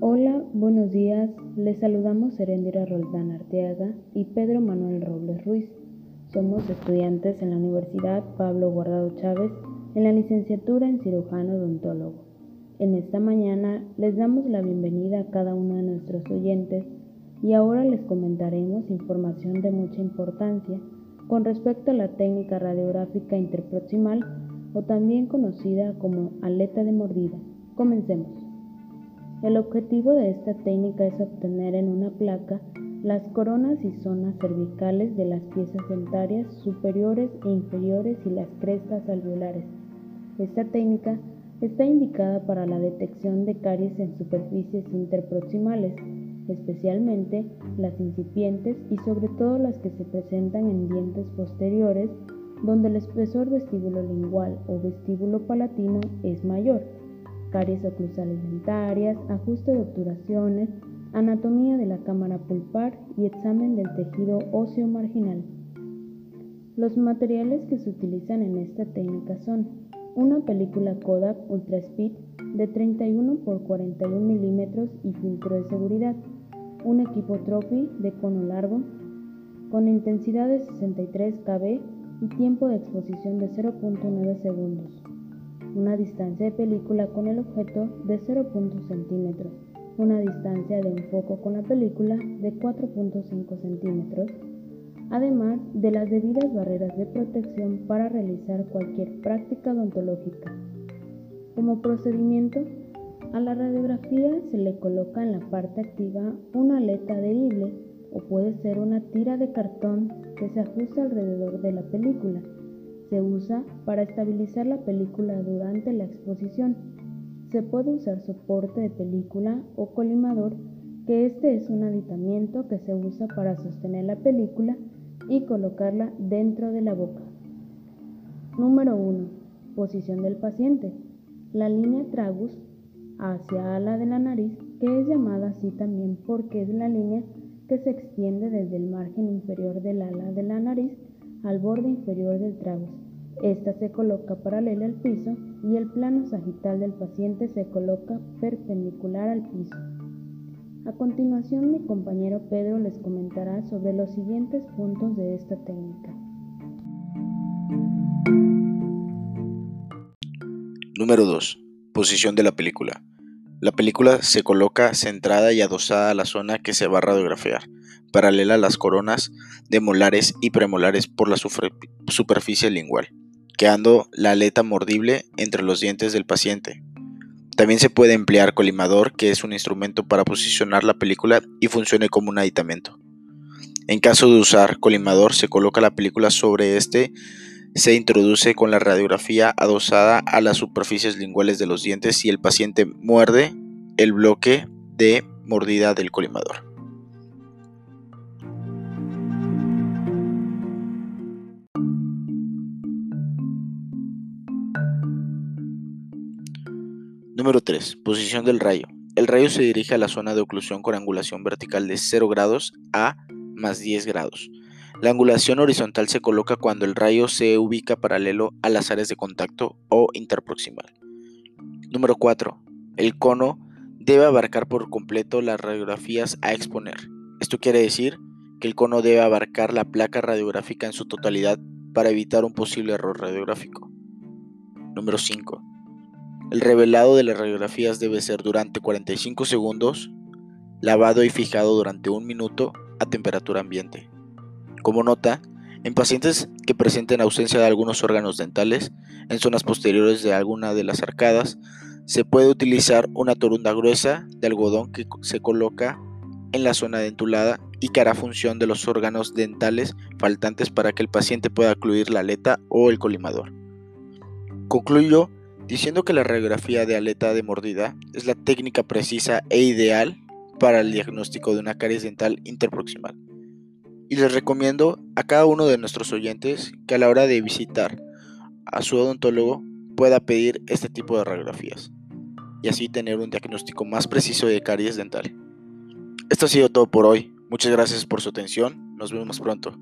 Hola, buenos días. Les saludamos Serendira Roldán Arteaga y Pedro Manuel Robles Ruiz. Somos estudiantes en la Universidad Pablo Guardado Chávez en la licenciatura en cirujano odontólogo. En esta mañana les damos la bienvenida a cada uno de nuestros oyentes y ahora les comentaremos información de mucha importancia con respecto a la técnica radiográfica interproximal o también conocida como aleta de mordida. Comencemos. El objetivo de esta técnica es obtener en una placa las coronas y zonas cervicales de las piezas dentarias superiores e inferiores y las crestas alveolares. Esta técnica está indicada para la detección de caries en superficies interproximales, especialmente las incipientes y sobre todo las que se presentan en dientes posteriores donde el espesor vestibulolingual o vestíbulo palatino es mayor, caries oclusales dentarias, ajuste de obturaciones, anatomía de la cámara pulpar y examen del tejido óseo marginal. Los materiales que se utilizan en esta técnica son una película Kodak Ultra Speed de 31 x 41 milímetros y filtro de seguridad, un equipo Trophy de cono largo con intensidad de 63 kb y tiempo de exposición de 0.9 segundos, una distancia de película con el objeto de 0.5 centímetros, una distancia de enfoco con la película de 4.5 centímetros, además de las debidas barreras de protección para realizar cualquier práctica odontológica. Como procedimiento, a la radiografía se le coloca en la parte activa una aleta adherible o puede ser una tira de cartón se ajusta alrededor de la película. Se usa para estabilizar la película durante la exposición. Se puede usar soporte de película o colimador, que este es un aditamiento que se usa para sostener la película y colocarla dentro de la boca. Número 1. Posición del paciente. La línea tragus hacia ala de la nariz, que es llamada así también porque es la línea que se extiende desde el margen inferior del ala de la nariz al borde inferior del tragus. Esta se coloca paralela al piso y el plano sagital del paciente se coloca perpendicular al piso. A continuación mi compañero Pedro les comentará sobre los siguientes puntos de esta técnica. Número 2. Posición de la película. La película se coloca centrada y adosada a la zona que se va a radiografiar, paralela a las coronas de molares y premolares por la superficie lingual, quedando la aleta mordible entre los dientes del paciente. También se puede emplear colimador, que es un instrumento para posicionar la película y funcione como un aditamento. En caso de usar colimador, se coloca la película sobre este se introduce con la radiografía adosada a las superficies linguales de los dientes y el paciente muerde el bloque de mordida del colimador. Número 3. Posición del rayo. El rayo se dirige a la zona de oclusión con angulación vertical de 0 grados a más 10 grados. La angulación horizontal se coloca cuando el rayo se ubica paralelo a las áreas de contacto o interproximal. Número 4. El cono debe abarcar por completo las radiografías a exponer. Esto quiere decir que el cono debe abarcar la placa radiográfica en su totalidad para evitar un posible error radiográfico. Número 5. El revelado de las radiografías debe ser durante 45 segundos, lavado y fijado durante un minuto a temperatura ambiente. Como nota, en pacientes que presenten ausencia de algunos órganos dentales en zonas posteriores de alguna de las arcadas, se puede utilizar una torunda gruesa de algodón que se coloca en la zona dentulada y que hará función de los órganos dentales faltantes para que el paciente pueda ocluir la aleta o el colimador. Concluyo diciendo que la radiografía de aleta de mordida es la técnica precisa e ideal para el diagnóstico de una caries dental interproximal y les recomiendo a cada uno de nuestros oyentes que a la hora de visitar a su odontólogo pueda pedir este tipo de radiografías y así tener un diagnóstico más preciso de caries dental. Esto ha sido todo por hoy. Muchas gracias por su atención. Nos vemos pronto.